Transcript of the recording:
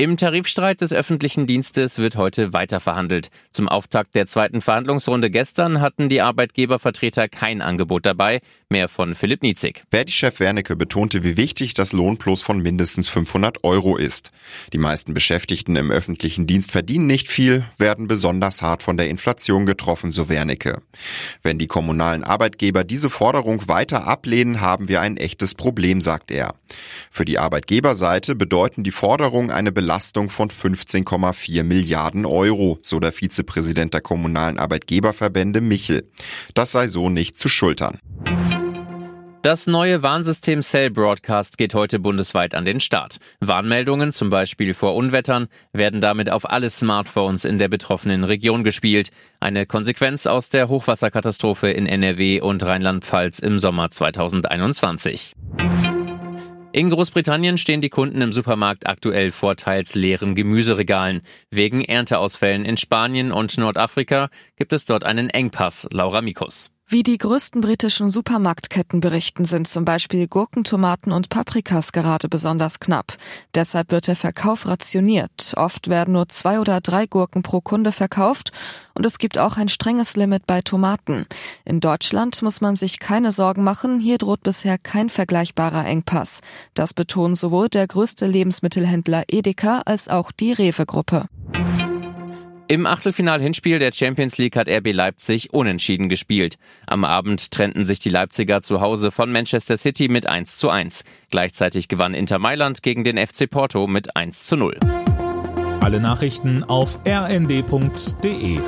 Im Tarifstreit des öffentlichen Dienstes wird heute weiter verhandelt. Zum Auftakt der zweiten Verhandlungsrunde gestern hatten die Arbeitgebervertreter kein Angebot dabei. Mehr von Philipp Nietzig. Verdi-Chef Wernicke betonte, wie wichtig das Lohnplus von mindestens 500 Euro ist. Die meisten Beschäftigten im öffentlichen Dienst verdienen nicht viel, werden besonders hart von der Inflation getroffen, so Wernicke. Wenn die kommunalen Arbeitgeber diese Forderung weiter ablehnen, haben wir ein echtes Problem, sagt er. Für die Arbeitgeberseite bedeuten die Forderungen eine Belastung von 15,4 Milliarden Euro, so der Vizepräsident der kommunalen Arbeitgeberverbände Michel. Das sei so nicht zu schultern. Das neue Warnsystem Cell Broadcast geht heute bundesweit an den Start. Warnmeldungen, zum Beispiel vor Unwettern, werden damit auf alle Smartphones in der betroffenen Region gespielt. Eine Konsequenz aus der Hochwasserkatastrophe in NRW und Rheinland-Pfalz im Sommer 2021. In Großbritannien stehen die Kunden im Supermarkt aktuell vor teils leeren Gemüseregalen. Wegen Ernteausfällen in Spanien und Nordafrika gibt es dort einen Engpass. Laura Mikus. Wie die größten britischen Supermarktketten berichten, sind zum Beispiel Gurken, Tomaten und Paprikas gerade besonders knapp. Deshalb wird der Verkauf rationiert. Oft werden nur zwei oder drei Gurken pro Kunde verkauft und es gibt auch ein strenges Limit bei Tomaten. In Deutschland muss man sich keine Sorgen machen, hier droht bisher kein vergleichbarer Engpass. Das betonen sowohl der größte Lebensmittelhändler Edeka als auch die Rewe-Gruppe. Im Achtelfinal-Hinspiel der Champions League hat RB Leipzig unentschieden gespielt. Am Abend trennten sich die Leipziger zu Hause von Manchester City mit 1 zu 1. Gleichzeitig gewann Inter Mailand gegen den FC Porto mit 1 zu 0. Alle Nachrichten auf rnd.de